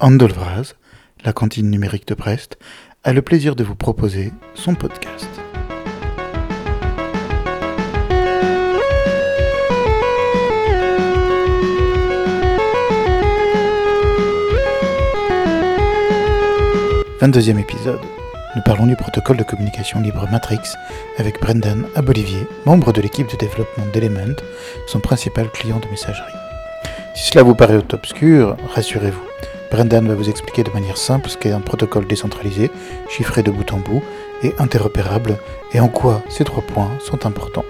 Andolvraz, la cantine numérique de Brest, a le plaisir de vous proposer son podcast. « 22e épisode. Nous parlons du protocole de communication libre Matrix avec Brendan Abolivier, membre de l'équipe de développement d'Element, son principal client de messagerie. Si cela vous paraît obscur, rassurez-vous. Brendan va vous expliquer de manière simple ce qu'est un protocole décentralisé, chiffré de bout en bout et interopérable, et en quoi ces trois points sont importants.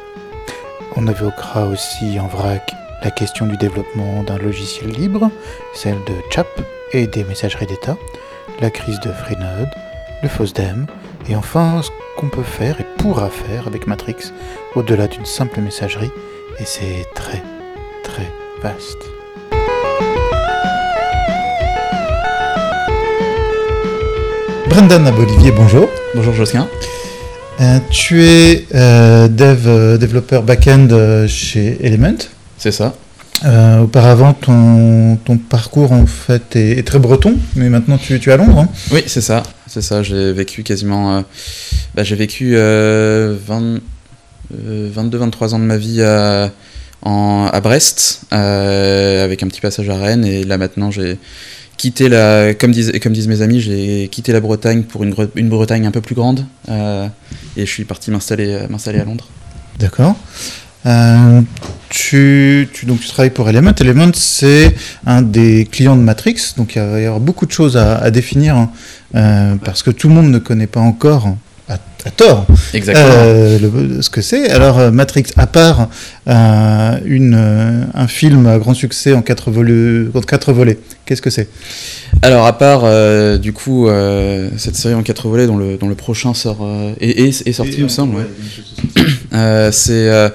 On évoquera aussi en vrac la question du développement d'un logiciel libre, celle de CHAP et des messageries d'État, la crise de Freenode, le FOSDEM, et enfin ce qu'on peut faire et pourra faire avec Matrix au-delà d'une simple messagerie, et c'est très très vaste. Brendan Abolivier, bonjour. Bonjour Josquin. Euh, tu es euh, dev, euh, développeur back-end chez Element. C'est ça. Euh, auparavant, ton, ton parcours en fait est, est très breton, mais maintenant tu, tu es à Londres. hein. Oui, c'est ça. C'est ça. J'ai vécu quasiment. euh, bah, j'ai vécu euh, 20 euh, 22-23 ans de ma vie à, en- à Brest, avec un petit passage à Rennes. Et là maintenant, j'ai quitté la. Comme disent, comme disent mes amis, j'ai quitté la Bretagne pour une, une Bretagne un peu plus grande. euh, et je suis parti m'installer m'installer à Londres. D'accord. Euh, tu, tu, donc tu travailles pour Element. Element, c'est un des clients de Matrix, donc il va y avoir beaucoup de choses à, définir, hein, euh, parce que tout le monde ne connaît pas encore, à, tort, Exactement. euh, le- ce que c'est. Alors euh, Matrix, à part euh, une, euh, un film à grand succès en quatre, volets, en quatre volets, qu'est-ce que c'est? Alors, à part euh, du coup cette série en quatre volets dont le, dont le prochain sort est, est- est sorti, il me semble. ouais. C'est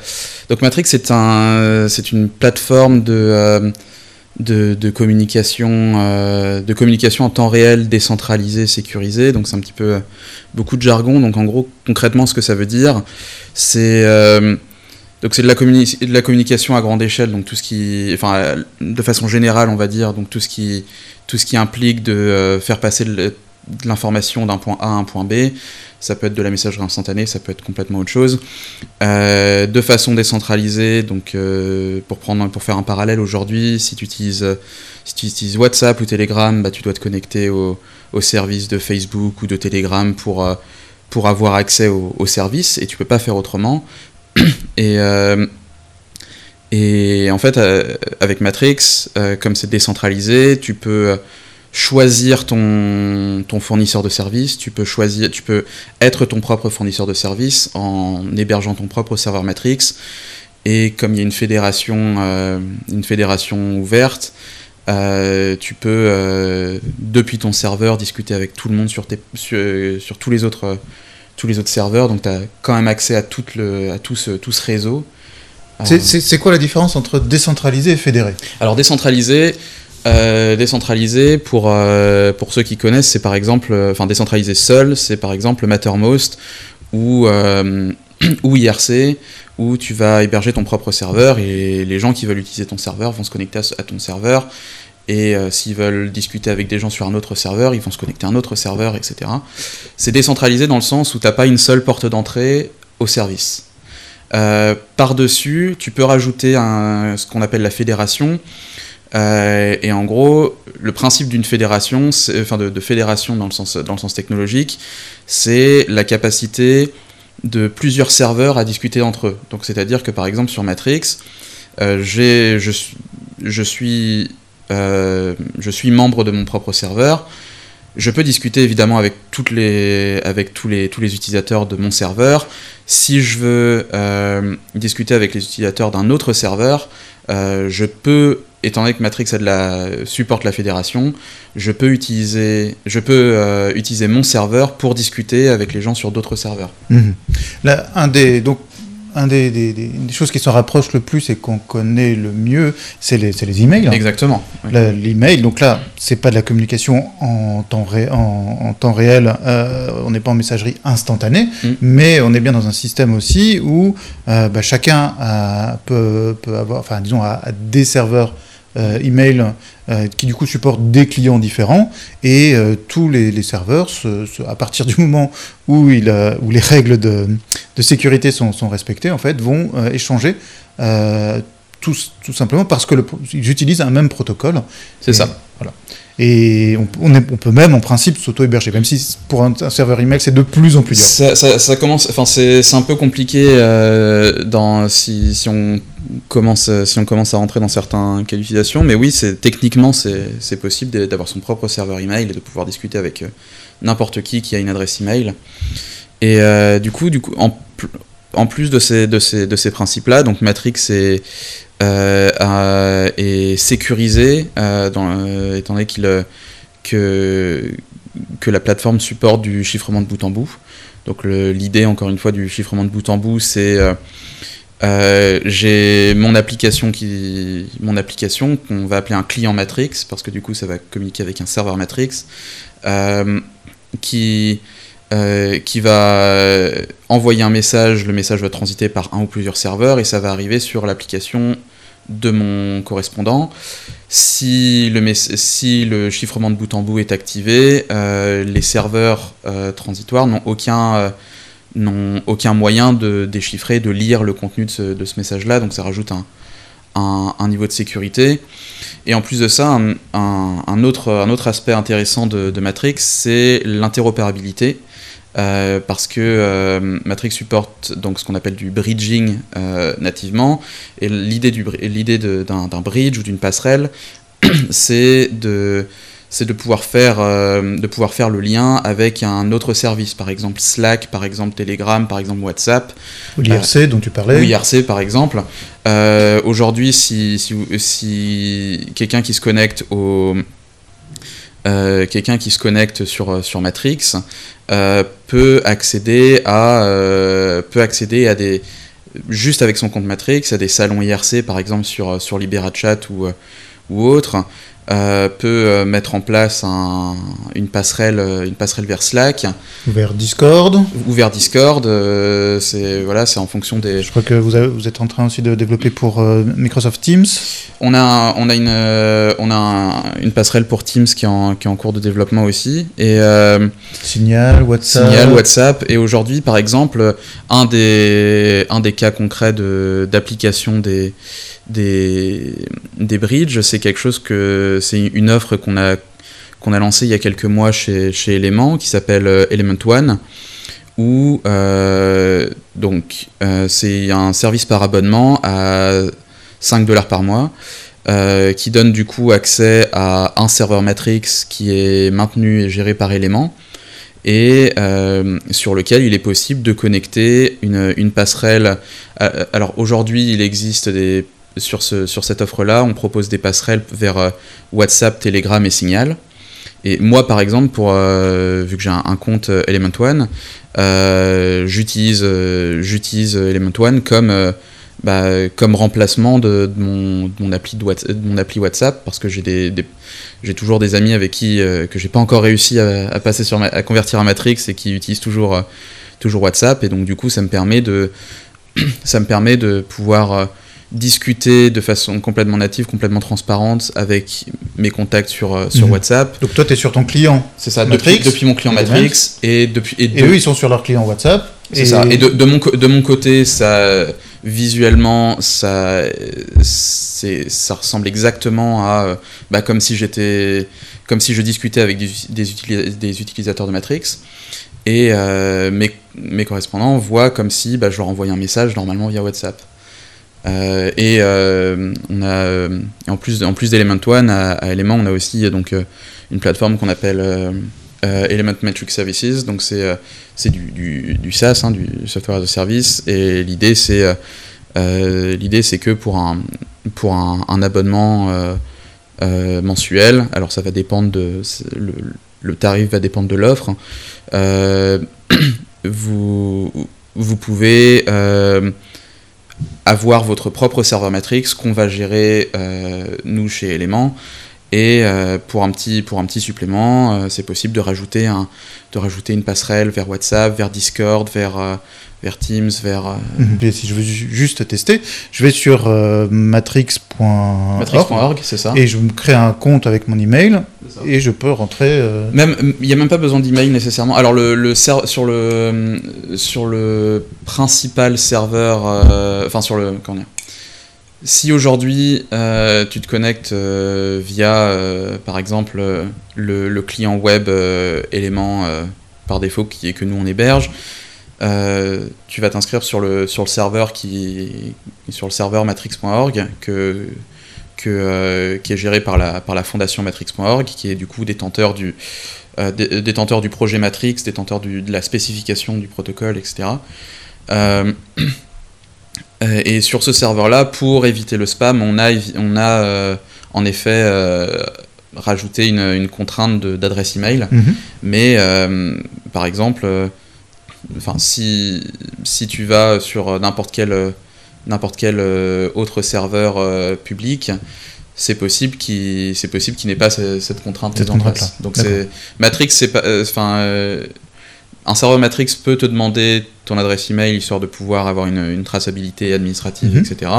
donc Matrix, c'est un, c'est une plateforme de de, communication, euh, de communication en temps réel, décentralisée, sécurisée. Donc c'est un petit peu euh, beaucoup de jargon. Donc en gros, concrètement, ce que ça veut dire, c'est euh, de la, de la communication à grande échelle. Donc tout ce qui, enfin, de façon générale, on va dire, donc tout ce qui, tout ce qui implique de faire passer le- de l'information d'un point A à un point B. Ça peut être de la messagerie instantanée, ça peut être complètement autre chose. Euh, de façon décentralisée, donc euh, pour, prendre, pour faire un parallèle aujourd'hui, si tu utilises, euh, si utilises WhatsApp ou Telegram, bah, tu dois te connecter au, au service de Facebook ou de Telegram pour, pour avoir accès au, au service et tu peux pas faire autrement. Et, et en fait, avec Matrix, comme c'est décentralisé, tu peux choisir ton, ton fournisseur de service, tu peux choisir, tu peux être ton propre fournisseur de service en hébergeant ton propre serveur Matrix. Et comme il y a une fédération, euh, une fédération ouverte, euh, tu peux euh, depuis ton serveur discuter avec tout le monde sur, tes, sur, sur tous les autres, tous les autres serveurs. Donc tu as quand même accès à, tout, le, à tout, ce, tout ce réseau. C'est quoi la différence entre décentralisé et fédéré? Alors décentralisé, euh, décentralisé pour euh, pour ceux qui connaissent, c'est par exemple, euh, enfin décentralisé seul, c'est par exemple Mattermost ou ou IRC où tu vas héberger ton propre serveur et les gens qui veulent utiliser ton serveur vont se connecter à, ton serveur et s'ils veulent discuter avec des gens sur un autre serveur, ils vont se connecter à un autre serveur, etc. C'est décentralisé dans le sens où t'as pas une seule porte d'entrée au service. Par-dessus, tu peux rajouter ce qu'on appelle la fédération. Euh, et en gros, le principe d'une fédération, enfin de, fédération dans le sens, technologique, c'est la capacité de plusieurs serveurs à discuter entre eux. Donc c'est-à-dire que par exemple sur Matrix, euh, euh, je suis membre de mon propre serveur. Je peux discuter évidemment avec, tous, les, tous les utilisateurs de mon serveur. Si je veux discuter avec les utilisateurs d'un autre serveur, je peux, étant donné que Matrix a de la, supporte la fédération, je peux utiliser, je peux, euh, utiliser mon serveur pour discuter avec les gens sur d'autres serveurs. Mhm. Là, un des, donc, un des, des- des- des choses qui s'en rapproche le plus et qu'on connaît le mieux, c'est les, les emails. hein. Exactement. oui. L'email, donc là, c'est pas de la communication en temps, ré- en, en temps réel, euh, on n'est pas en messagerie instantanée, Mm. mais on est bien dans un système aussi où euh, bah, chacun a- peut, peut avoir, enfin disons, a, a des serveurs email qui du coup supporte des clients différents et tous les, serveurs, à partir du moment où, il, où les règles de, de sécurité sont, sont, respectées, en fait, vont échanger tout, tout, simplement parce que ils utilisent un même protocole. C'est ça. Voilà. Et on, peut même, en principe, s'auto-héberger, même si pour un, serveur email, c'est de plus en plus dur. Ça, commence, enfin, c'est un peu compliqué euh, dans, si, si, on commence, si on commence à rentrer dans certains cas d'utilisation, mais oui, techniquement, c'est possible d'avoir son propre serveur email et de pouvoir discuter avec euh, n'importe qui qui a une adresse email. Et euh, du coup, du coup en plus de ces, principes-là, donc Matrix est, euh, sécurisé, euh, euh, étant donné que la plateforme supporte du chiffrement de bout en bout. Donc l'idée, encore une fois, du chiffrement de bout en bout, c'est j'ai mon application qui mon application qu'on va appeler un client Matrix parce que du coup ça va communiquer avec un serveur Matrix qui euh, qui va envoyer un message, le message va transiter par un ou plusieurs serveurs et ça va arriver sur l'application de mon correspondant. Si le, chiffrement de bout en bout est activé, euh, les serveurs euh, transitoires n'ont aucun, moyen de déchiffrer, de lire le contenu de ce, message-là, donc ça rajoute un, un, niveau de sécurité. Et en plus de ça, un, autre, un autre aspect intéressant de, de Matrix, c'est l'interopérabilité. Euh, parce que euh, Matrix supporte donc ce qu'on appelle du bridging euh, nativement, et l'idée d'un bridge ou d'une passerelle, c'est de c'est de pouvoir faire de pouvoir faire le lien avec un autre service, par exemple Slack, par exemple Telegram, par exemple WhatsApp. Ou l'IRC dont tu parlais. Ou l'IRC par exemple. Aujourd'hui, si, si, si quelqu'un qui se connecte au euh, quelqu'un qui se connecte sur, euh, Matrix euh, peut accéder à peut accéder à des juste avec son compte Matrix à des salons IRC par exemple sur sur LiberaChat ou ou autre euh, peut euh, mettre en place un, une, passerelle, euh, une passerelle vers Slack. Ou vers Discord. Ou vers Discord. c'est voilà, en fonction des. Je crois que vous, avez, vous êtes en train aussi de développer pour Microsoft Teams. On a, on a, une, on a une passerelle pour Teams qui est, en, qui est en cours de développement aussi. Et, Signal, WhatsApp. Signal, WhatsApp. Et aujourd'hui, par exemple, un des, un des cas concrets d'application des des, des bridges, c'est quelque chose que c'est une offre qu'on a qu'on a lancée il y a quelques mois chez, chez Element qui s'appelle euh, Element One où euh, donc euh, c'est un service par abonnement à 5 dollars par mois qui donne du coup accès à un serveur Matrix qui est maintenu et géré par Element et sur lequel il est possible de connecter une, une passerelle. alors aujourd'hui, il existe des sur, ce, sur cette offre-là, on propose des passerelles vers euh, WhatsApp, Telegram et Signal. Et moi, par exemple, pour, euh, vu que j'ai un, compte euh, Element One, j'utilise j'utilise Element One comme, bah, comme remplacement de, mon, mon, appli de, mon appli WhatsApp parce que j'ai des, toujours des amis avec qui que j'ai pas encore réussi à, passer sur à convertir à Matrix et qui utilisent toujours toujours WhatsApp et donc du coup ça me permet de ça me permet de pouvoir discuter de façon complètement native, complètement transparente avec mes contacts sur, euh, sur mhm. WhatsApp. Donc toi, tu es sur ton client C'est ça, Matrix, depuis, mon client Matrix. Et, depuis, et, eux, ils sont sur leur client WhatsApp. C'est ça. Et de, de, mon, de mon côté, ça, visuellement, ça, ça ressemble exactement à euh, bah, comme si j'étais comme si je discutais avec des, des, utilisateurs de Matrix. Et euh, mes, mes, correspondants voient comme si bah, je leur envoyais un message normalement via WhatsApp. Euh, et euh, on a, euh, en plus, en plus d'Element à, Element, on a aussi donc, une plateforme qu'on appelle Element Metric Services. Donc c'est c'est du, SaaS, hein, du Software as a Service. Et l'idée c'est l'idée que pour un, pour un, abonnement mensuel, alors ça va dépendre de le, le tarif va dépendre de l'offre. vous vous pouvez avoir votre propre serveur Matrix qu'on va gérer euh, nous chez Element Et pour, un petit, pour un petit supplément, c'est possible de rajouter, un, de rajouter une passerelle vers WhatsApp, vers Discord, vers vers Teams, vers. Euh, mhm. si je veux juste tester, je vais sur euh, matrix.org. C'est ça. Et je me crée un compte avec mon email et je peux rentrer. Euh, même, il n'y a même pas besoin d'email nécessairement. Alors le, le sur le sur le principal serveur, enfin sur le comment dire, si aujourd'hui tu te connectes via, par exemple, le, client web élément par défaut qui est que nous on héberge, euh, tu vas t'inscrire sur le, sur le serveur qui sur le serveur matrix.org que, que euh, qui est géré par la, par la fondation matrix.org qui est du coup détenteur du, euh, détenteur du projet Matrix, détenteur du, de la spécification du protocole, etc. et sur ce serveur-là, pour éviter le spam, on a, on a en effet rajouté une, une contrainte d'adresse email. Mm Mais par exemple, enfin, si, si tu vas sur n'importe quel, n'importe quel euh, autre serveur euh, public, c'est possible qu'il c'est possible qu'il n'ait pas cette contrainte cette contrainte donc c'est Matrix c'est pas euh, enfin un serveur Matrix peut te demander ton adresse email histoire de pouvoir avoir une, une traçabilité administrative mhm. etc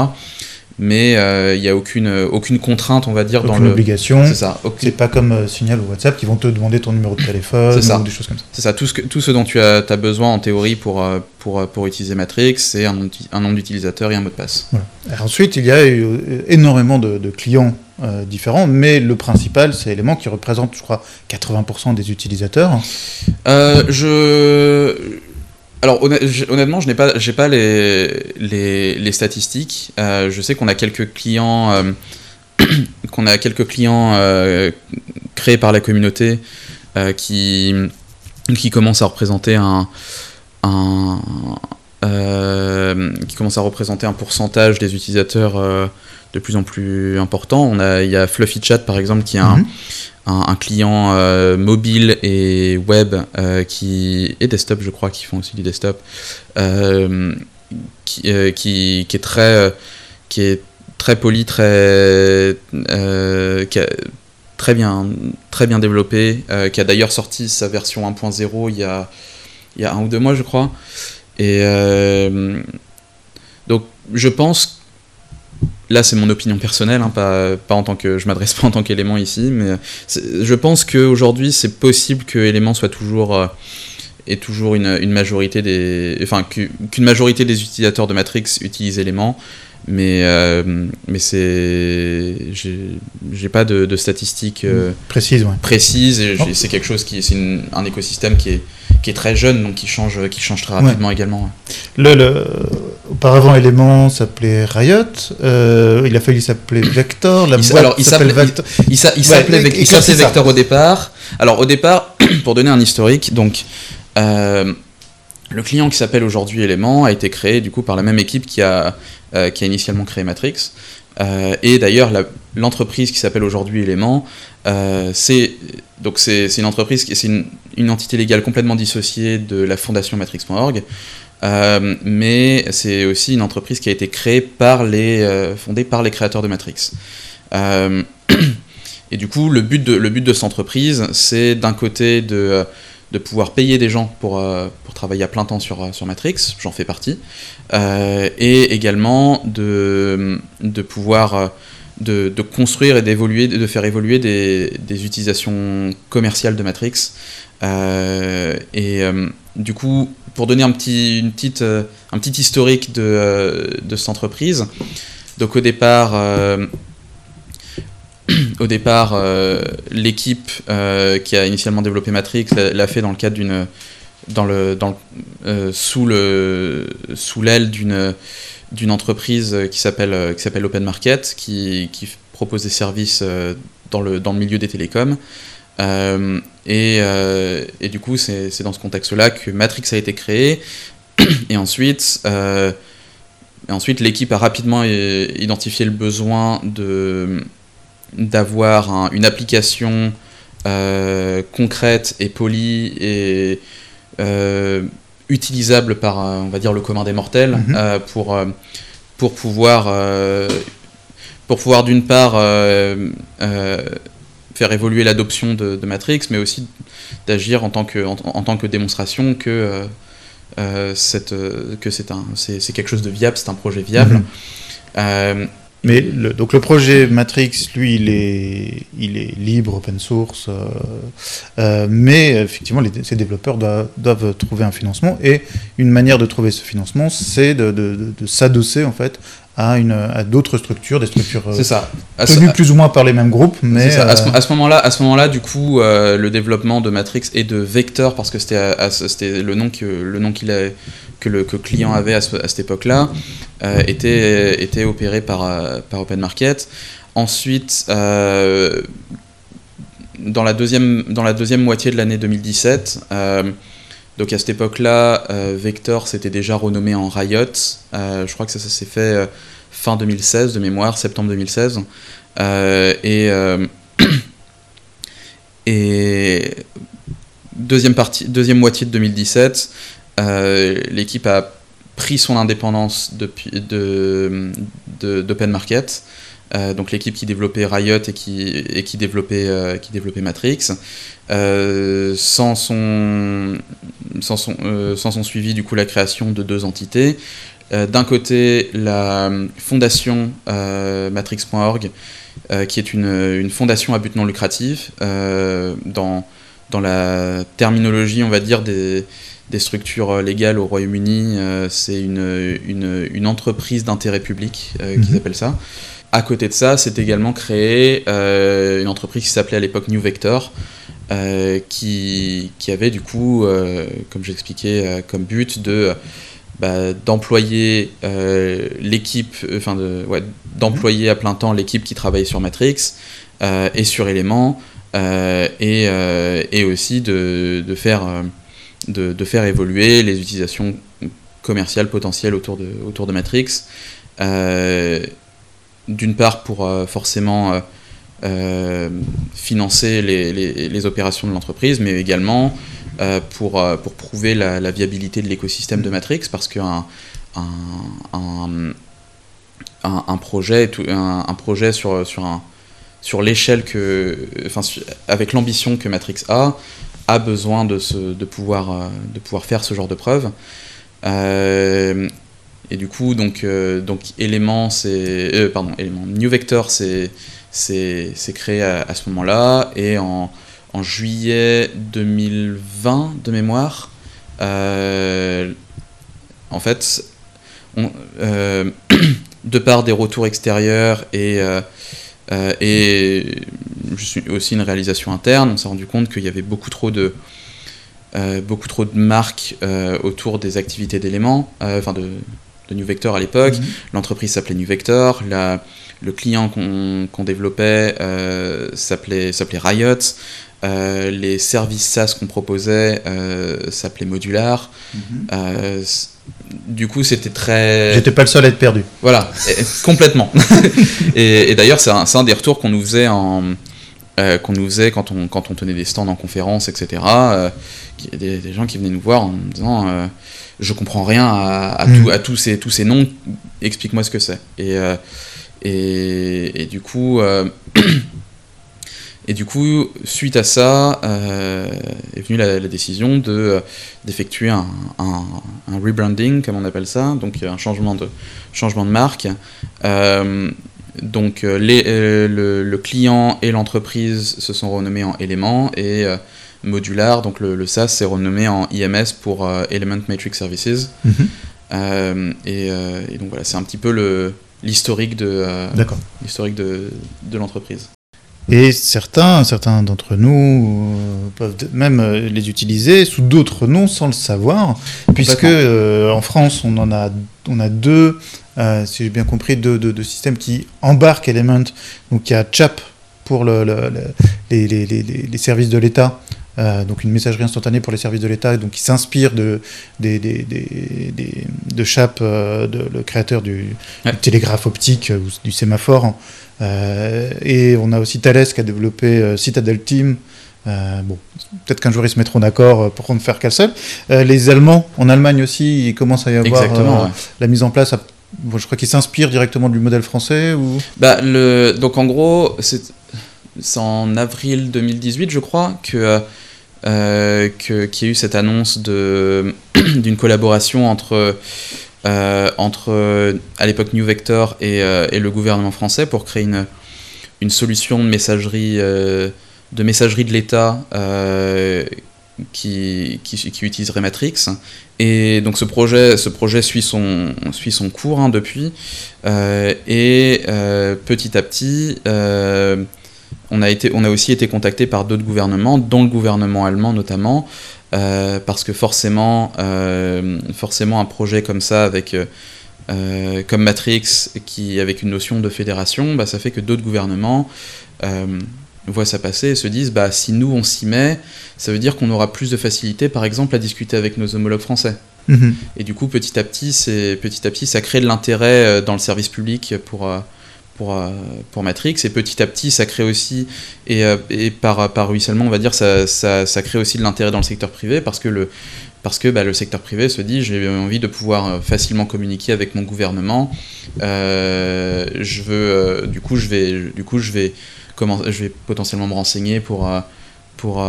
mais il euh, n'y a aucune, aucune contrainte, on va dire, dans l'obligation. C'est ça. C'est pas comme euh, Signal ou WhatsApp qui vont te demander ton numéro de téléphone ou des choses comme ça. C'est ça. Tout ce, que, tout ce dont tu as, as besoin en théorie pour, euh, pour, pour utiliser Matrix, c'est un, un, nom d'utilisateur et un mot de passe. ensuite, il y a eu énormément de, clients différents, mais le principal, c'est l'élément qui représente, je crois, 80% des utilisateurs. je alors honnêtement, je n'ai pas, j'ai pas les, les, statistiques. Euh, je sais qu'on a quelques clients, euh, qu'on a quelques clients euh, créés par la communauté qui commencent à représenter un, un qui commencent à représenter un pourcentage des utilisateurs de plus en plus important. On a, il y a Fluffy Chat par exemple qui a un, mhm un, client euh, mobile et web euh, qui et desktop je crois qui font aussi du desktop euh, qui, qui, qui, est très qui est très poli très qui a, très bien très bien développé qui a d'ailleurs sorti sa version 1.0 il y a il y a un ou deux mois je crois et donc je pense là c'est mon opinion personnelle, hein, pas, pas, en tant que je m'adresse pas en tant qu'élément ici, mais je pense qu'aujourd'hui c'est possible que élément soit toujours euh, est toujours une, une, majorité des, enfin qu'une majorité des utilisateurs de Matrix utilisent élément, mais euh, mais c'est j'ai pas de, de statistiques euh, précises, ouais. précises et c'est quelque chose qui c'est un écosystème qui est qui est très jeune, donc qui change, qui change très rapidement également. Le, le, auparavant, Element s'appelait Riot. Euh, il a fallu s'appeler Vector. La boîte alors, il s'appelait Vector. Il, s'appelait Vector au départ. Alors, au départ, pour donner un historique, donc. Euh, le client qui s'appelle aujourd'hui Element a été créé du coup par la même équipe qui a, euh, qui a initialement créé Matrix. Euh, et d'ailleurs, l'entreprise qui s'appelle aujourd'hui Element, euh, c'est une entreprise, c'est une, entité légale complètement dissociée de la fondation Matrix.org, euh, mais c'est aussi une entreprise qui a été créée par les, fondée par les créateurs de Matrix. et du coup, le but de, le but de cette entreprise, c'est d'un côté de de pouvoir payer des gens pour, euh, pour travailler à plein temps sur, euh, sur Matrix, j'en fais partie, euh, et également de, de pouvoir de, construire et d'évoluer, de faire évoluer des, des, utilisations commerciales de Matrix. et du coup, pour donner un petit, une petite, un petit historique de, de cette entreprise, donc au départ, au départ, euh, l'équipe euh, qui a initialement développé Matrix l'a fait dans le cadre d'une, dans le, euh, sous le, sous l'aile d'une, entreprise qui s'appelle, Open Market, qui, qui propose des services dans le, dans le milieu des télécoms. et, et, du coup, c'est, dans ce contexte-là que Matrix a été créé. Et ensuite, et ensuite l'équipe a rapidement identifié le besoin de d'avoir une application euh, concrète et polie et euh, utilisable par, euh, on va dire, le commun des mortels mhm. pour, pour pouvoir, pour pouvoir d'une part faire évoluer l'adoption de, Matrix, mais aussi d'agir en, tant que, en, tant que démonstration que, cette, que c'est, un, c'est, quelque chose de viable, c'est un projet viable. Mhm. Mais le, donc le projet Matrix, lui, il est, il est libre, open source, euh, euh, mais effectivement, les, ces développeurs doivent, trouver un financement. Et une manière de trouver ce financement, c'est de, de, de s'adosser en fait à, une, à d'autres structures, des structures c'est ça. tenues plus ou moins par les mêmes groupes. Mais À, ce, à ce moment-là, à ce moment-là, du coup, euh, le développement de Matrix et de Vector, parce que c'était, c'était le nom que le nom qu'il a, que le, client avait à, cette époque-là, euh, était, était opéré par par Open Market. Ensuite. Euh, dans la, deuxième, dans la deuxième moitié de l'année 2017, donc à cette époque-là, euh, Vector s'était déjà renommé en Riot. Euh, je crois que ça, s'est fait euh, fin 2016 de mémoire, septembre 2016. et, et deuxième, partie, deuxième moitié de 2017, l'équipe a pris son indépendance depuis de, d'Open Market. donc l'équipe qui développait Riot et qui, et qui, développait, qui développait Matrix. sans son sans son, euh, sans son suivi du coup la création de deux entités. Euh, d'un côté, la fondation euh, matrix.org, qui est une, une, fondation à but non lucratif, dans, dans la terminologie, on va dire, des, des structures légales au Royaume-Uni, c'est une, une, une, entreprise d'intérêt public qu'ils mhm. appellent ça. À côté de ça, c'est également créé une entreprise qui s'appelait à l'époque New Vector, euh, qui, qui, avait du coup, euh, comme j'expliquais, euh, comme but de bah, d'employer l'équipe, enfin de, ouais, d'employer à plein temps l'équipe qui travaillait sur Matrix et sur Element, et, et, aussi de, de faire, de, faire évoluer les utilisations commerciales potentielles autour de, autour de Matrix. D'une part pour forcément euh, financer les, les, opérations de l'entreprise, mais également euh, pour, euh, pour prouver la, viabilité de l'écosystème de Matrix, parce qu'un un, un, projet, un, projet sur, sur, un, sur l'échelle que, enfin, avec l'ambition que Matrix a, a besoin de, de, pouvoir, de pouvoir faire ce genre de preuves. et du coup, donc, élément, c'est, pardon, New Vector, c'est c'est créé à, ce moment-là. Et en, juillet 2020, de mémoire, euh, en fait, euh, de par des retours extérieurs et, euh, et aussi une réalisation interne, on s'est rendu compte qu'il y avait beaucoup trop de, beaucoup trop de marques autour des activités d'éléments, enfin de, New Vector à l'époque. Mm-hmm. L'entreprise s'appelait New Vector. La, le client qu'on développait euh, s'appelait Riot. Euh, les services SaaS qu'on proposait euh, s'appelaient Modular. Mhm. Du coup, c'était très. J'étais pas le seul à être perdu. Voilà, complètement. et, d'ailleurs, c'est un, un, des retours qu'on nous faisait en, qu'on nous faisait quand on, quand on tenait des stands en conférence, etc. Euh, des, des, gens qui venaient nous voir en disant Je comprends rien à, à, mhm. à tous, ces, tous ces noms, explique-moi ce que c'est. Et, et, du coup, euh, et du coup, suite à ça, euh, est venue la, décision de euh, d'effectuer un, un, rebranding, comme on appelle ça, donc un changement de changement de marque. donc les, le, client et l'entreprise se sont renommés en Element et Modular, donc le, SaaS s'est renommé en IMS pour Element Matrix Services. Mm-hmm. et, et, donc voilà, c'est un petit peu le, l'historique de, euh, l'historique de, de l'entreprise. Et certains, certains d'entre nous euh, peuvent même euh, les utiliser sous d'autres noms sans le savoir, puisque en France on en a, on a deux, si j'ai bien compris, deux, deux, systèmes qui embarquent Element. Donc il y a CHAP pour le, les, les, les, les, services de l'État euh, donc une messagerie instantanée pour les services de l'État, donc qui s'inspire de, des, des, des, de Chap, euh, de, le créateur du, télégraphe optique ou du sémaphore. Euh, et on a aussi Thales qui a développé Citadel Team. bon, peut-être qu'un jour ils se mettront d'accord pour ne faire qu'un seul. les Allemands, en Allemagne aussi, il commence à y avoir la mise en place. je crois qu'ils s'inspirent directement du modèle français ou? Bah, le... donc en gros, c'est c'est en avril 2018, je crois, que euh, qu'il y a eu cette annonce d'une collaboration entre, euh, entre à l'époque New Vector et, euh, et, le gouvernement français pour créer une, une solution de messagerie, de, messagerie de l'État qui, qui, qui, utiliserait Matrix. Et donc ce projet, ce projet suit, son, suit son cours hein, depuis. et petit à petit on a, été, on a aussi été contacté par d'autres gouvernements, dont le gouvernement allemand notamment, euh, parce que forcément, euh, forcément un projet comme ça, avec, euh, comme Matrix, qui, avec une notion de fédération, bah, ça fait que d'autres gouvernements voient ça passer et se disent bah, si nous on s'y met, ça veut dire qu'on aura plus de facilité, par exemple, à discuter avec nos homologues français. Mhm. Et du coup, petit à petit, petit à petit, ça crée de l'intérêt dans le service public pour pour, euh, pour Matrix. Et petit à petit, ça crée aussi, et, euh, par, ruissellement, on va dire, ça, crée aussi de l'intérêt dans le secteur privé parce que le, parce que bah, le secteur privé se dit j'ai envie de pouvoir euh, facilement communiquer avec mon gouvernement. je veux, du coup, je vais, du coup, je vais, je vais potentiellement me renseigner pour pour,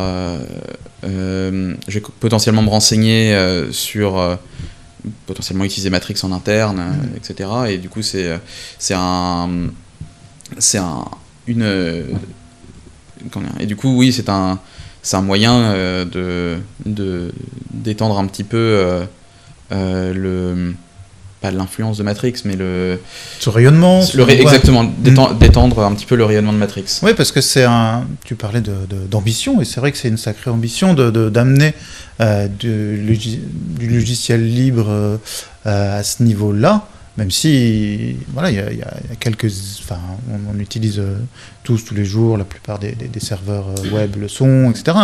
je vais potentiellement me renseigner sur potentiellement utiliser Matrix en interne, mm. etc. Et du coup, c'est c'est un c'est un une et du coup, oui, c'est un c'est un moyen euh, de de d'étendre un petit peu euh, euh, le pas l'influence de Matrix, mais le. Ce rayonnement. Le Exactement, mm. d'étendre un petit peu le rayonnement de Matrix. Oui, parce que c'est un. Tu parlais d'ambition, de, et c'est vrai que c'est une sacrée ambition d'amener euh, du, logiciel libre euh, à ce niveau-là même si voilà, il y, a quelques, enfin, on, utilise euh, tous tous les jours, la plupart des, serveurs euh, web le sont, etc.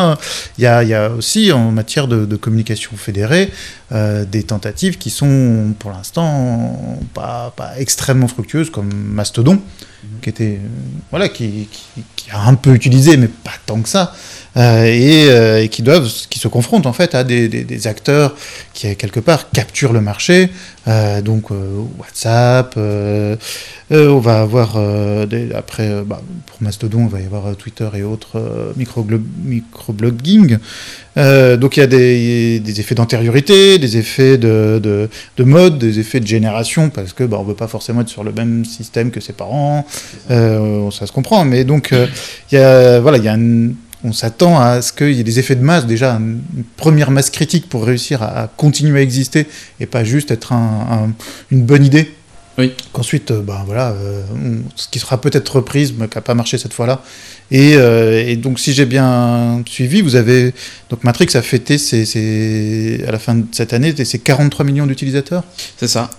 Il y a, aussi en matière de, communication fédérée euh, des tentatives qui sont pour l'instant pas, pas, extrêmement fructueuses, comme Mastodon, qui était voilà, qui, a un peu utilisé, mais pas tant que ça. Euh, euh, et, qui doivent, qui se confrontent en fait à des, des, acteurs qui quelque part capturent le marché. Euh, donc WhatsApp, on va avoir après bah, pour Mastodon, on va y avoir Twitter et autres microblogging. donc il y a des, des effets d'antériorité, des effets de, de, de, mode, des effets de génération, parce que bah, on veut pas forcément être sur le même système que ses parents. Ça. ça se comprend, mais donc il y a voilà, il y a on s'attend à ce qu'il y ait des effets de masse, déjà une première masse critique pour réussir à, continuer à exister et pas juste être une bonne idée. Oui. Qu'ensuite, euh, ben voilà, euh, ce qui sera peut-être reprise, mais qui n'a pas marché cette fois-là. Euh, et, donc, si j'ai bien suivi, vous avez donc Matrix a fêté à la fin de cette année ses 43 millions d'utilisateurs. C'est ça.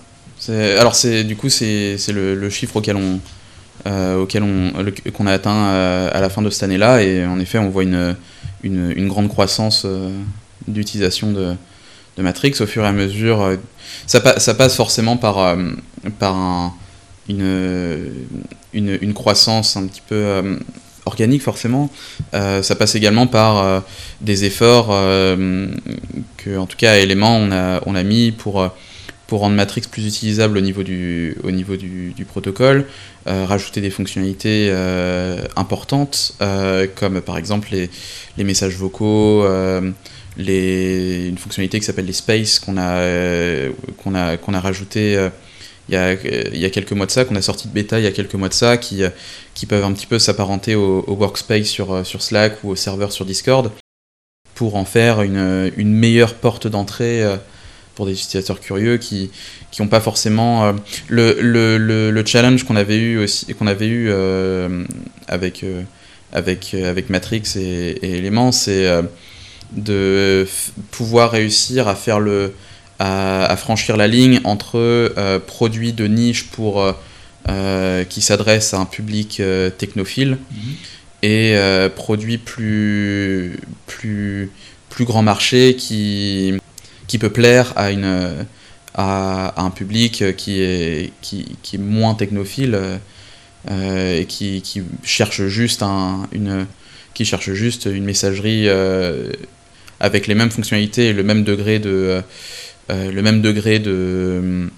Alors, c'est du coup, c'est le, chiffre auquel on, euh, auquel on, qu'on a atteint euh, à la fin de cette année-là. Et en effet, on voit une, une, grande croissance euh, d'utilisation de, de, Matrix au fur et à mesure. Ça, ça passe forcément par, par une, une, une, croissance un petit peu organique forcément. ça passe également par des efforts que, en tout cas, à Element, on a, on a mis pour pour rendre Matrix plus utilisable au niveau du, au niveau du, protocole, euh, rajouter des fonctionnalités euh, importantes, euh, comme par exemple les, messages vocaux, une fonctionnalité qui s'appelle les spaces qu'on a, qu'on a, qu'on a rajouté il y, a, il y a quelques mois de ça, qu'on a sorti de bêta il y a quelques mois de ça, qui, qui peuvent un petit peu s'apparenter au, au, workspace sur, sur Slack ou au serveur sur Discord, pour en faire une, une meilleure porte d'entrée pour des utilisateurs curieux qui qui n'ont pas forcément euh, le, le, le, challenge qu'on avait eu aussi qu'on avait eu euh, avec euh, avec avec Matrix et, et Element c'est de pouvoir réussir à faire le à, franchir la ligne entre produits de niche pour qui s'adressent à un public technophile mm-hmm. et produits plus plus plus grand marché qui qui peut plaire à, une, à, un public qui est, qui, qui moins technophile euh, et qui, qui, cherche juste un, une, qui cherche juste une messagerie euh, avec les mêmes fonctionnalités et le même degré de, euh, le même degré de,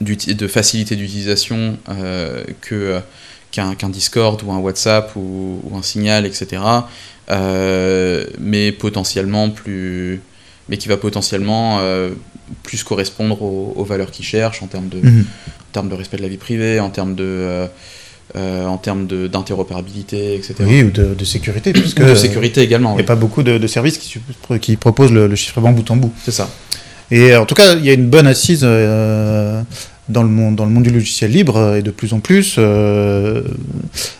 de facilité d'utilisation que qu'un Discord ou un WhatsApp ou, un Signal, etc. mais potentiellement plus, mais qui va potentiellement plus correspondre aux, valeurs qu'ils cherchent en termes de, mhm. en termes de respect de la vie privée, en termes de euh, en termes d'interopérabilité, etc. Oui, ou de, sécurité. Puisque, de sécurité également. Il n'y a pas beaucoup de, services qui, qui proposent le, chiffrement bout en bout. C'est ça. Et euh, en tout cas, il y a une bonne assise euh, dans, le monde, dans le monde du logiciel libre et de plus en plus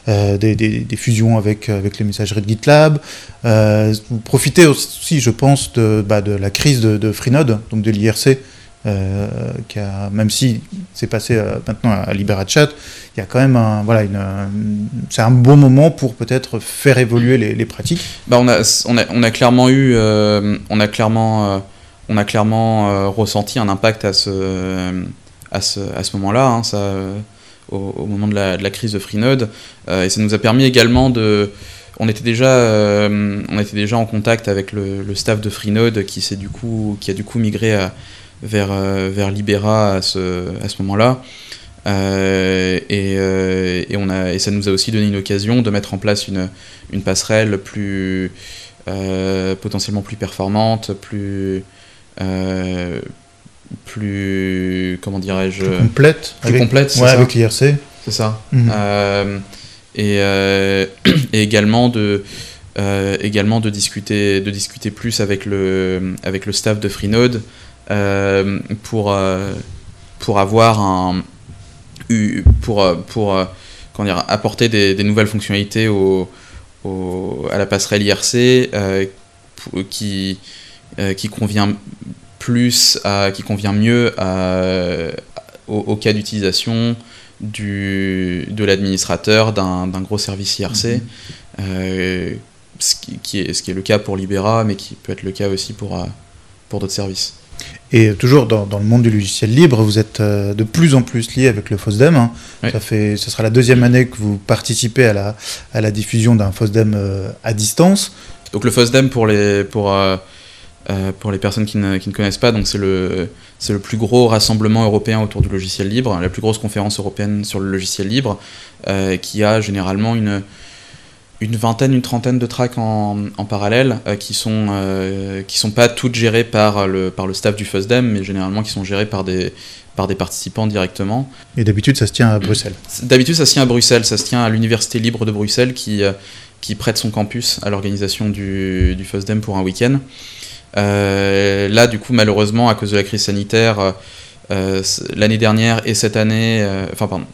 des, fusions avec, avec les messageries de GitLab. vous profitez aussi, je pense, de, bah, de la crise de, de Freenode, donc de l'IRC, euh, qui a, même si c'est passé euh, maintenant à LiberaChat, il y a quand même un, voilà, une, c'est un bon moment pour peut-être faire évoluer les, pratiques. Bah on, a, on, a, on a clairement eu, euh, on a clairement, on a clairement ressenti un impact à ce, à ce, à ce moment-là, hein, ça, au, moment de la, crise de Freenode, et ça nous a permis également de on était déjà, on était déjà en contact avec le, staff de Freenode qui, du coup, qui a du coup migré vers, euh, vers Libera à ce, à ce moment-là. Euh, et, euh, et, et ça nous a aussi donné une occasion de mettre en place une, une passerelle plus potentiellement plus performante, plus plus comment dirais-je complète plus avec, complète avec l'IRC c'est ça mhm. et, et, également de également de discuter de discuter plus avec le avec le staff de Freenode euh, pour, euh, pour avoir un. pour, euh, pour comment dire, apporter des, des nouvelles fonctionnalités au, au, à la passerelle IRC qui, qui convient plus à, qui convient mieux à, au, cas d'utilisation du, de l'administrateur d'un gros service IRC, ce, qui, est, ce qui est le cas pour Libera, mais qui peut être le cas aussi pour, pour d'autres services. Et toujours dans, dans, le monde du logiciel libre, vous êtes euh, de plus en plus lié avec le FOSDEM. Hein. Ça fait, ce sera la deuxième année que vous participez à la, à la diffusion d'un FOSDEM euh, à distance. Donc le FOSDEM, pour les, pour, euh, pour les personnes qui ne, qui ne connaissent pas, c'est le, le plus gros rassemblement européen autour du logiciel libre, la plus grosse conférence européenne sur le logiciel libre, qui a généralement une une vingtaine, une trentaine de tracks en, en parallèle euh, qui sont euh, qui sont pas toutes gérées par le par le staff du FUSDEM, mais généralement qui sont gérées par des par des participants directement. Et d'habitude, ça se tient à Bruxelles. D'habitude, ça se tient à Bruxelles, ça se tient à l'université libre de Bruxelles qui euh, qui prête son campus à l'organisation du du FUSDEM pour un week-end. Là, du coup, malheureusement, à cause de la crise sanitaire, l'année dernière et cette année, enfin pardon,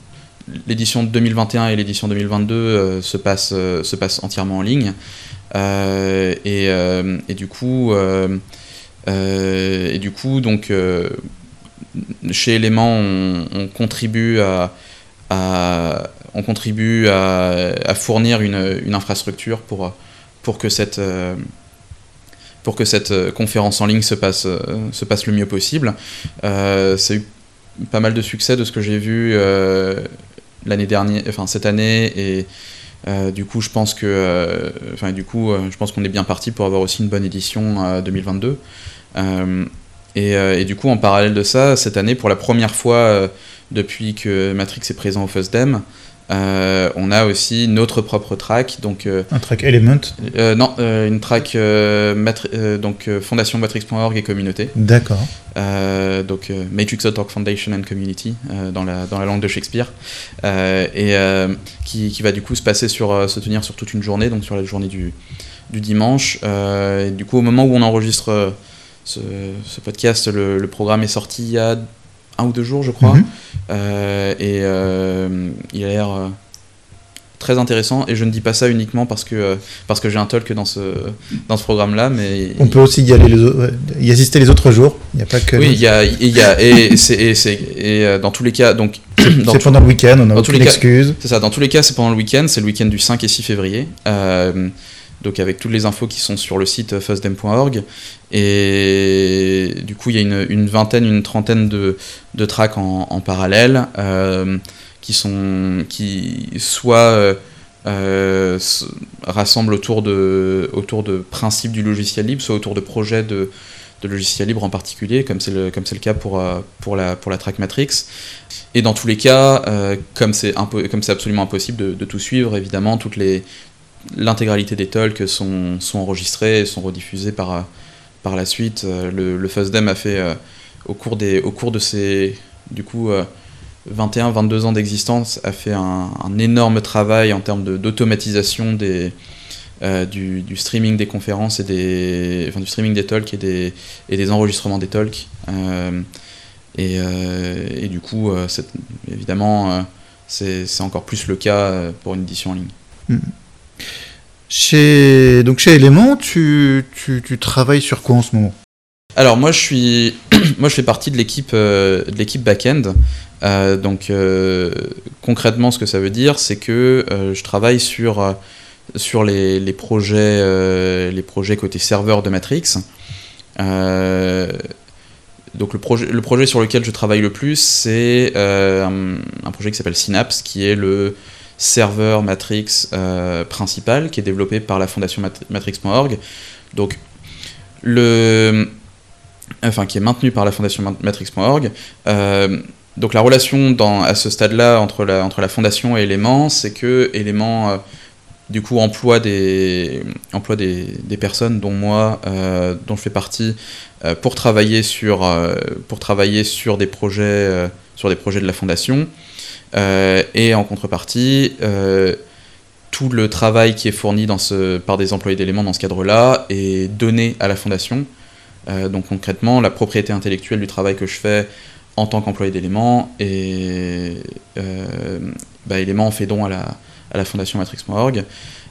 l'édition 2021 et l'édition 2022 euh, se, passent, euh, se passent entièrement en ligne. Euh, et, et, du coup, et du coup donc, chez Element, on, contribue à, on contribue à, fournir une, une, infrastructure pour, pour que cette pour que cette conférence en ligne se passe, se passe le mieux possible. Euh, a eu pas mal de succès de ce que j'ai vu l'année dernière, enfin cette année, et euh, du coup, je pense que, euh, enfin, du coup, euh, je pense qu'on est bien parti pour avoir aussi une bonne édition 2022. Et, et, du coup, en parallèle de ça, cette année, pour la première fois depuis que Matrix est présent au FUSDEM, euh, on a aussi notre propre track. Donc, euh, un track Element euh, Non, une track donc, Fondation Matrix.org et communauté. D'accord. donc Matrix.org Foundation and Community dans, la, dans la langue de Shakespeare. et qui, qui, va du coup se passer sur, se tenir sur toute une journée, donc sur la journée du, du dimanche. et du coup, au moment où on enregistre ce, ce podcast, le, le, programme est sorti il y a un ou deux jours, je crois. Mhm. Euh, et euh, il a l'air euh, très intéressant. Et je ne dis pas ça uniquement parce que parce que j'ai un talk dans ce dans ce programme là mais on peut aussi y aller les y assister les autres jours. Il n'y a pas que oui il y a y a et c'est et, dans tous les cas donc c'est pendant le week-end on a aucune excuse. c'est ça dans tous les cas c'est pendant le week-end c'est le week-end du 5 et 6 février donc avec toutes les infos qui sont sur le site fusdem.org. Et du coup, il y a une, vingtaine, une trentaine de, tracks en, parallèle euh, qui, sont, qui soit euh, euh, rassemblent autour de, autour de principes du logiciel libre, soit autour de projets de de logiciels libres en particulier, comme c'est le, comme c'est le cas pour, pour, la, pour la track matrix. Et dans tous les cas, comme c'est comme c'est absolument impossible de, tout suivre, évidemment, toutes les l'intégralité des talks sont, sont enregistrés et sont rediffusés par, par la suite. Le, le FUSDEM a fait au cours, des, au cours de du coup 21-22 ans d'existence a fait un, énorme travail en termes d'automatisation euh, du, streaming des conférences et des, enfin, du streaming des talks et des, et des enregistrements des talks. Euh, et, euh, et, du coup, évidemment, c'est encore plus le cas pour une édition en ligne. Hmm. Chez, donc chez Element, tu, tu, tu travailles sur quoi en ce moment? Alors moi je suis moi je fais partie de l'équipe de l'équipe backend euh, donc euh, concrètement, ce que ça veut dire, c'est que euh, je travaille sur, sur les, les projets, les projets côté serveur de Matrix. donc le projet, le projet sur lequel je travaille le plus, c'est un, projet qui s'appelle Synapse, qui est le serveur Matrix principal, qui est développé par la fondation Matrix.org. Donc le enfin qui est maintenu par la fondation Matrix.org. Euh, donc la relation à ce stade-là entre la, entre la fondation et Element, c'est que Element euh, du coup emploie des, emploie des, des personnes dont moi, euh, dont je fais partie, euh, pour travailler sur, pour travailler sur des projets, sur des projets de la fondation. Et en contrepartie, tout le travail qui est fourni par des employés d'éléments dans ce cadre-là est donné à la fondation. donc concrètement, la propriété intellectuelle du travail que je fais en tant qu'employé d'éléments et euh, bah, fait don à la, à la fondation matrix.org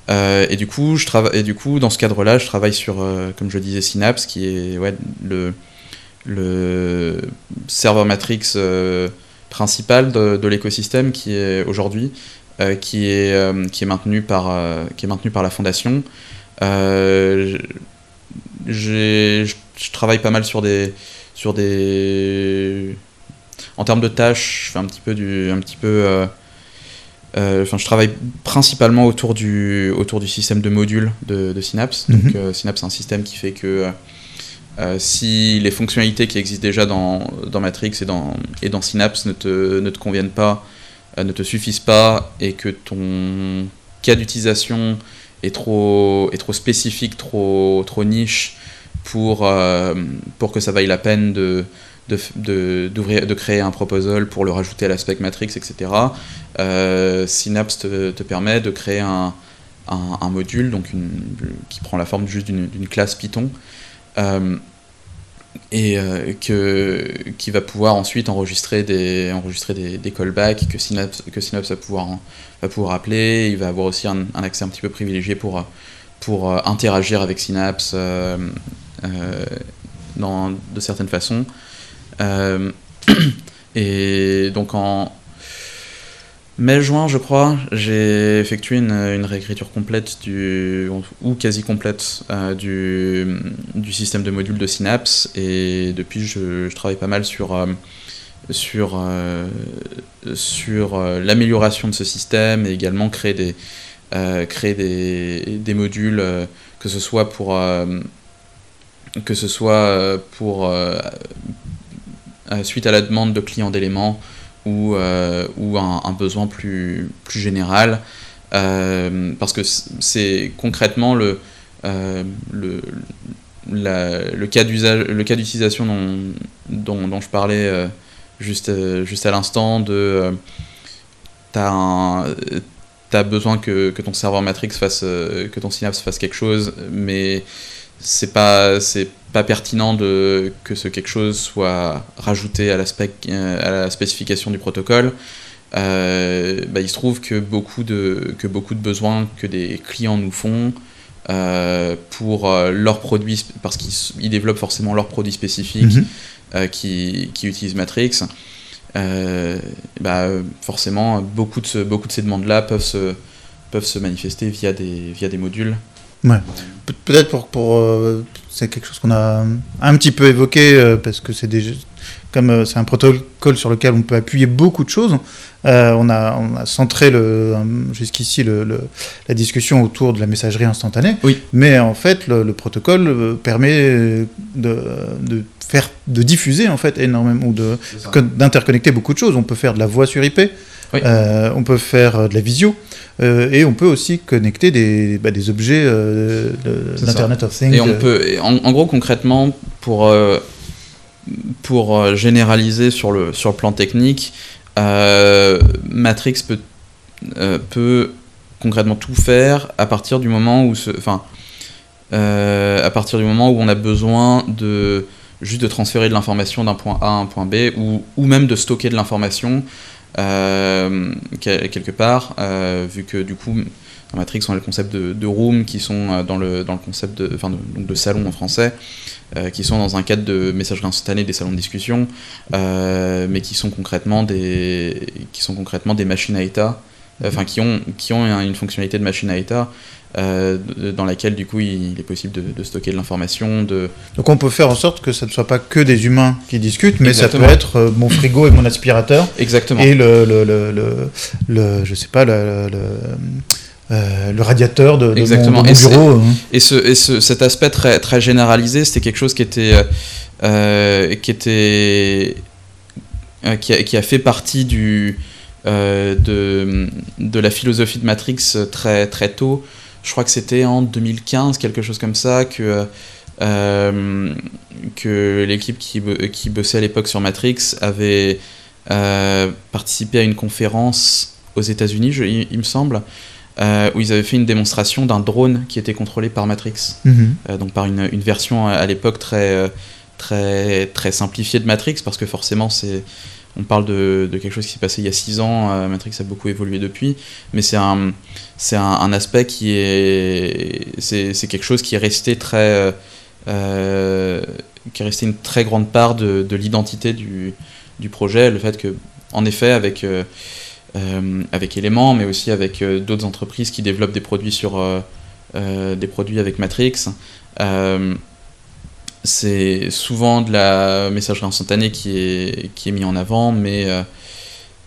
euh, et du coup je et du coup dans ce cadre là je travaille sur euh, comme je disais Synapse qui est ouais, le le serveur matrix euh, principal de, de l'écosystème qui est aujourd'hui qui est qui est maintenu par qui est maintenu par la fondation je, je travaille pas mal sur des sur des en termes de tâches, je fais un petit peu du, un petit peu, euh, euh, enfin, je travaille principalement autour du, autour du système de modules de, Synapse. Mhm. Donc, euh, Synapse, c'est un système qui fait que si les fonctionnalités qui existent déjà dans, Matrix et dans, Synapse ne te, ne te conviennent pas, ne te suffisent pas, et que ton cas d'utilisation est trop, spécifique, trop, niche pour, pour que ça vaille la peine de, créer un proposal pour le rajouter à l'aspect matrix, etc. Euh, Synapse te, permet de créer un, module donc qui prend la forme juste d'une classe Python euh, et euh, que, qui va pouvoir ensuite enregistrer des, enregistrer des, callbacks que Synapse, que Synapse va, pouvoir, va pouvoir appeler. Il va avoir aussi un, un accès un petit peu privilégié pour, pour interagir avec Synapse dans, de certaines façons. Euh, et donc en mai-juin, je crois, j'ai effectué une, une, réécriture complète du, ou quasi complète euh, du, du, système de modules de Synapse. Et depuis, je, je travaille pas mal sur, euh, sur, sur l'amélioration de ce système et également créer des, créer des, des modules, que ce soit pour que ce soit pour euh, suite à la demande de clients d'éléments ou, euh, un, besoin plus, plus général. Euh, parce que c'est concrètement le, le, le cas d'utilisation dont, dont, je parlais juste, juste à l'instant de tu as, besoin que, que, ton serveur Matrix fasse que ton Synapse fasse quelque chose mais c'est pas c'est pas pertinent de que ce quelque chose soit rajouté à la, euh, à la spécification du protocole. Euh, bah, il se trouve que beaucoup de que beaucoup de besoins que des clients nous font euh, pour leurs produits parce qu'ils développent forcément leurs produits spécifiques mhm. qui, qui, utilisent Matrix. bah, forcément, beaucoup de, beaucoup de ces demandes-là peuvent se, peuvent se manifester via des, via des modules Ouais. Peut-être pour, pour euh, c'est quelque chose qu'on a un petit peu évoqué euh, parce que c'est des comme c'est un protocole sur lequel on peut appuyer beaucoup de choses, on, a, on a centré jusqu'ici la discussion autour de la messagerie instantanée. Oui. Mais en fait, le, protocole permet de, de faire de diffuser en fait énormément ou de d'interconnecter beaucoup de choses. On peut faire de la voix sur IP, euh, on peut faire euh, de la visio euh, et on peut aussi connecter des, bah, des objets d'Internet of Things. Et on peut, en, gros concrètement pour pour généraliser sur le sur le plan technique, Matrix peut peut concrètement tout faire à partir du moment où enfin à partir du moment où on a besoin de juste de transférer de l'information d'un point A à un point B, ou, ou même de stocker de l'information euh, quelque part, euh, vu que du coup, dans Matrix, on a le concept de, de room qui sont euh, dans le, dans le concept de, enfin de, donc de salon en français, qui sont dans un cadre de messagerie instantanée des salons de discussion, mais qui sont concrètement des, qui sont concrètement des machines à état, enfin qui ont, qui ont une fonctionnalité de machine à état. Euh, dans laquelle du coup il, est possible de, stocker de l'information. De... Donc on peut faire en sorte que ça ne soit pas que des humains qui discutent, mais ça peut être euh, mon frigo et mon aspirateur. Exactement. Et le, le, le, le, je sais pas, le, euh, le radiateur de, Exactement. mon, de bureau. Hein. Et, ce, et ce, cet aspect très, très généralisé, c'était quelque chose qui était, qui était, qui a, qui, a, fait partie du, de, de la philosophie de Matrix très, très tôt je crois que c'était en 2015, quelque chose comme ça, que, euh, que l'équipe qui, qui bossait à l'époque sur Matrix avait euh, participé à une conférence aux États-Unis, il, me semble, euh, où ils avaient fait une démonstration d'un drone qui était contrôlé par Matrix, mhm. donc par une, une version à, l'époque très, très, très simplifiée de Matrix, parce que forcément c'est on parle de, quelque chose qui s'est passé il y a 6 ans, euh, Matrix a beaucoup évolué depuis, mais c'est un, c'est un, aspect qui est. C'est, quelque chose qui est resté très. Euh, qui est resté une très grande part de, l'identité du, projet, le fait que, en effet, avec. Euh, avec Element, mais aussi avec d'autres entreprises qui développent des produits sur des produits avec Matrix. C'est souvent de la messagerie instantanée qui est, qui est mis en avant, mais, euh,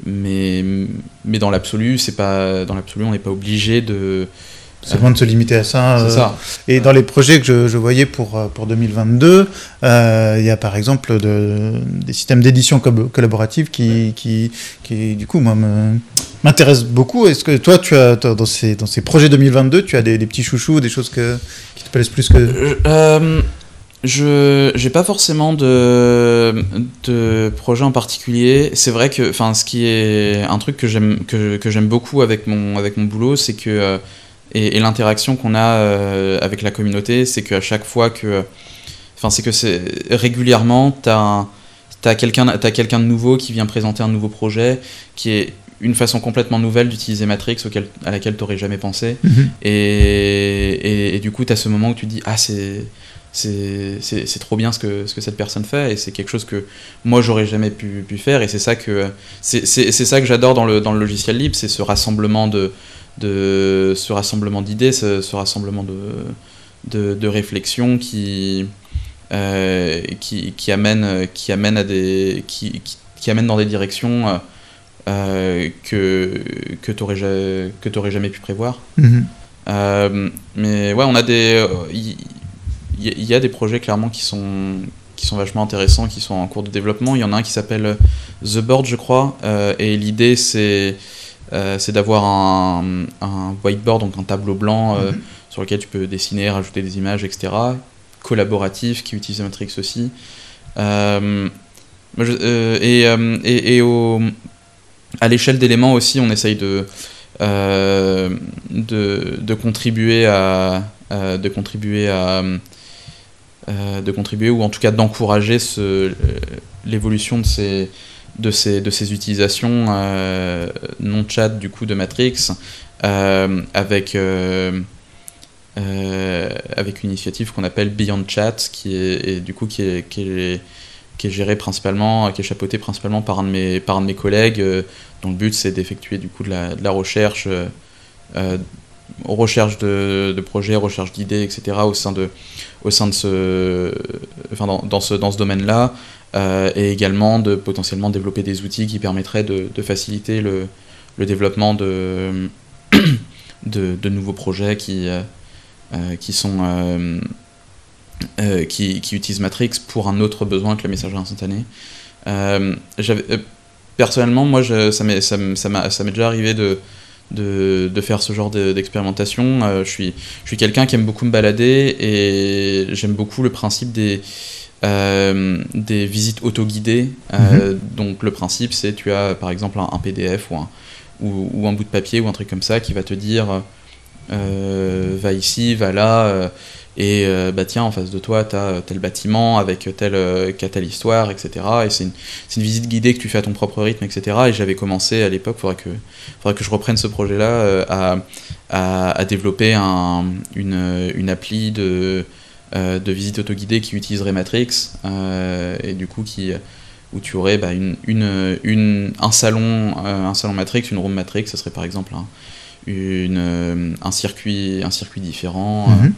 mais, mais dans l'absolu, c'est pas dans l'absolu, on n'est pas obligé de Seulement de se limiter à ça. Euh, ça. Et dans les projets que je, je voyais pour, euh, pour 2022, euh, il y a par exemple de, des systèmes d'édition collaborative qui, qui, qui, du coup, moi, m'intéressent beaucoup. Est-ce que toi, tu as, dans ces, dans ces projets 2022, tu as des, des petits chouchous, des choses que, qui te plaisent plus que... Euh, je j'ai pas forcément de, de projet en particulier. C'est vrai que enfin ce qui est un truc que j'aime que, que j'aime beaucoup avec mon avec mon boulot, c'est que et, l'interaction qu'on a euh, avec la communauté, c'est qu'à chaque fois que enfin c'est que c'est régulièrement tu as quelqu'un as quelqu'un de nouveau qui vient présenter un nouveau projet qui est une façon complètement nouvelle d'utiliser Matrix auquel, à laquelle tu n'aurais jamais pensé. Mm-hmm. et, et, et, du coup, tu as ce moment où tu dis Ah, c'est c'est trop bien ce que, ce que cette personne fait et c'est quelque chose que moi j'aurais jamais pu, pu, faire et c'est ça que c'est ça que j'adore dans le, dans le logiciel libre c'est ce rassemblement de, de ce rassemblement d'idées ce, rassemblement de, de, de réflexions qui, euh, qui, qui amène qui amène à des qui, qui, amène dans des directions euh, que que t'aurais que aurais jamais pu prévoir mm-hmm. euh, mais ouais on a des il y, a des projets clairement qui sont, qui sont vachement intéressants, qui sont en cours de développement. Il y en a un qui s'appelle euh, The Board, je crois, euh, et l'idée c'est euh, c'est d'avoir un, un, whiteboard, donc un tableau blanc mhm. sur lequel tu peux dessiner, rajouter des images, etc. Collaboratif, qui utilise Matrix aussi. et, et, et au, à l'échelle d'éléments aussi, on essaye de, de, de, contribuer à, de contribuer à euh, de contribuer ou en tout cas d'encourager euh, l'évolution de ces, de, ces, de ces utilisations euh, non chat du coup de Matrix avec, avec une initiative qu'on appelle Beyond Chat qui est, et, du coup qui est, qui est qui est géré principalement, qui est chapeauté principalement par un de mes, par un de mes collègues, dont le but c'est d'effectuer du coup de la, de la recherche recherche de, de projets, recherche d'idées, etc. au sein de, au sein de ce, enfin dans, dans ce, dans ce domaine-là, et également de potentiellement développer des outils qui permettraient de, faciliter le, développement de, de, nouveaux projets qui, qui sont qui, utilisent Matrix pour un autre besoin que la messagerie instantanée. personnellement, moi, je, ça m'est déjà arrivé de, de, faire ce genre d'expérimentation. Euh, je suis, je suis quelqu'un qui aime beaucoup me balader et j'aime beaucoup le principe des, euh, des visites autoguidées. Euh, mhm. Donc le principe, c'est tu as par exemple un, PDF ou un, ou, ou, un bout de papier ou un truc comme ça qui va te dire va ici, va là et euh, bah tiens, en face de toi, tu as tel bâtiment avec telle, euh, telle histoire, etc. Et c'est une, une, visite guidée que tu fais à ton propre rythme, etc. Et j'avais commencé à l'époque, il faudrait que, faudrait que je reprenne ce projet-là, euh, à, à, à, développer un, une, une appli de, euh, de visite autoguidée qui utiliserait Matrix, et du coup qui où tu aurais bah, une, une, une, un, salon, un salon Matrix, une room Matrix, ça serait par exemple un, une, un, circuit, un circuit différent. Mm-hmm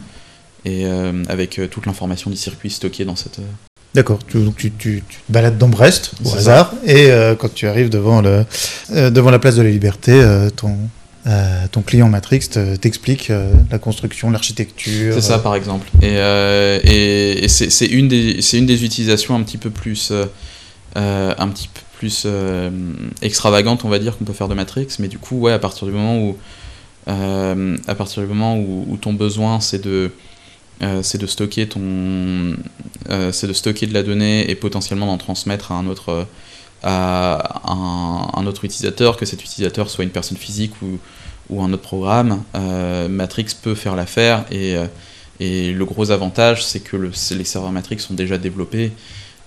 et euh, avec euh, toute l'information du circuit stockée dans cette. Euh, D'accord, tu, tu, tu, te balades dans Brest, au hasard, et quand tu arrives devant, le, devant la place de la Liberté, ton, ton client Matrix t'explique la construction, l'architecture. C'est ça, par exemple. Et, et, et c'est une, des, une des utilisations un petit peu plus, un petit peu plus extravagantes, on va dire, qu'on peut faire de Matrix. Mais du coup, ouais, à partir du moment où, à partir du moment où, où ton besoin, c'est de euh, c'est de stocker ton, euh, c'est de stocker de la donnée et potentiellement d'en transmettre à un autre, à un, autre utilisateur, que cet utilisateur soit une personne physique ou, ou un autre programme. Euh, Matrix peut faire l'affaire et, et le gros avantage, c'est que le, les serveurs Matrix sont déjà développés.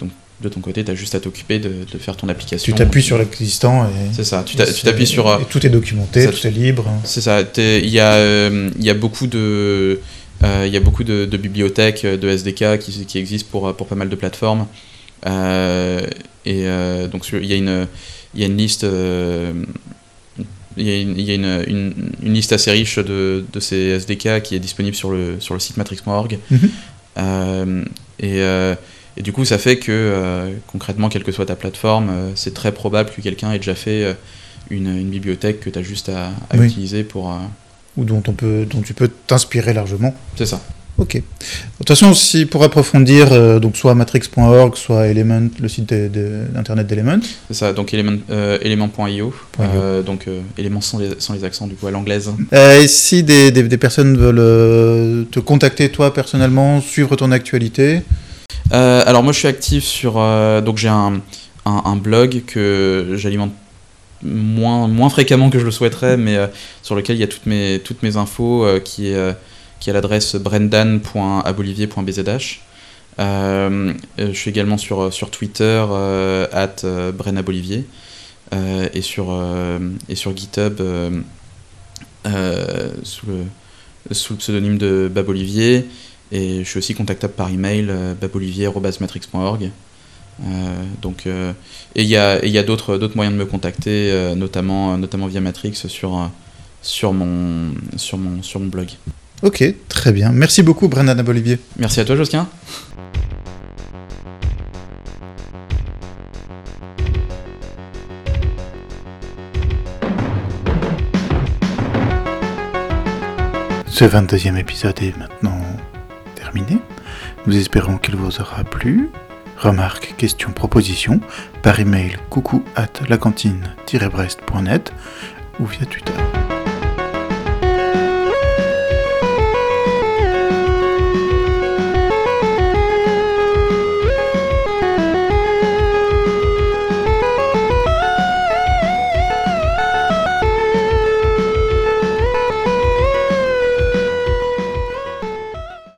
Donc de ton côté, tu as juste à t'occuper de, de, faire ton application. Tu t'appuies sur l'existant et. C'est ça, tu t'appuies sur. Et tout est documenté, tout est libre. C'est ça, il y, a, il y a beaucoup de euh, il y a beaucoup de, bibliothèques, de SDK qui, qui, existent pour, pour pas mal de plateformes. Euh, et euh, donc il y a une, il y a une liste il y a, une, il y a une, une, liste assez riche de, de, ces SDK qui est disponible sur le, sur le site matrix.org. Mhm. et, et, du coup, ça fait que concrètement, quelle que soit ta plateforme, c'est très probable que quelqu'un ait déjà fait une, une bibliothèque que tu as juste à, utiliser pour, ou dont, on peut, dont tu peux t'inspirer largement. C'est ça. Ok. De toute façon, si pour approfondir, euh, donc soit matrix.org, soit Element, le site d'internet d'Element. C'est ça, donc element, euh, element.io, euh, donc éléments sans les, sans les, accents du coup à l'anglaise. et si des, des, des personnes veulent te contacter toi personnellement, suivre ton actualité? Alors moi je suis actif sur, donc j'ai un, un, un, blog que j'alimente moins, moins fréquemment que je le souhaiterais, mais euh, sur lequel il y a toutes mes, toutes mes infos, euh, qui est, euh, qui est l'adresse brendan.abolivier.bzh. je suis également sur, sur Twitter, at brennabolivier, et, sur, et sur GitHub, sous, le, pseudonyme de Babolivier, et je suis aussi contactable par email, babolivier.matrix.org. Euh, donc, euh, et il y a, a d'autres moyens de me contacter, euh, notamment, notamment via Matrix sur, sur, mon, sur, mon, sur mon blog. Ok, très bien. Merci beaucoup, Brendan Bolivier. Merci à toi, Josquin. Ce 22e épisode est maintenant terminé. Nous espérons qu'il vous aura plu remarques, questions, propositions par email coucou at lacantine-brest.net ou via Twitter.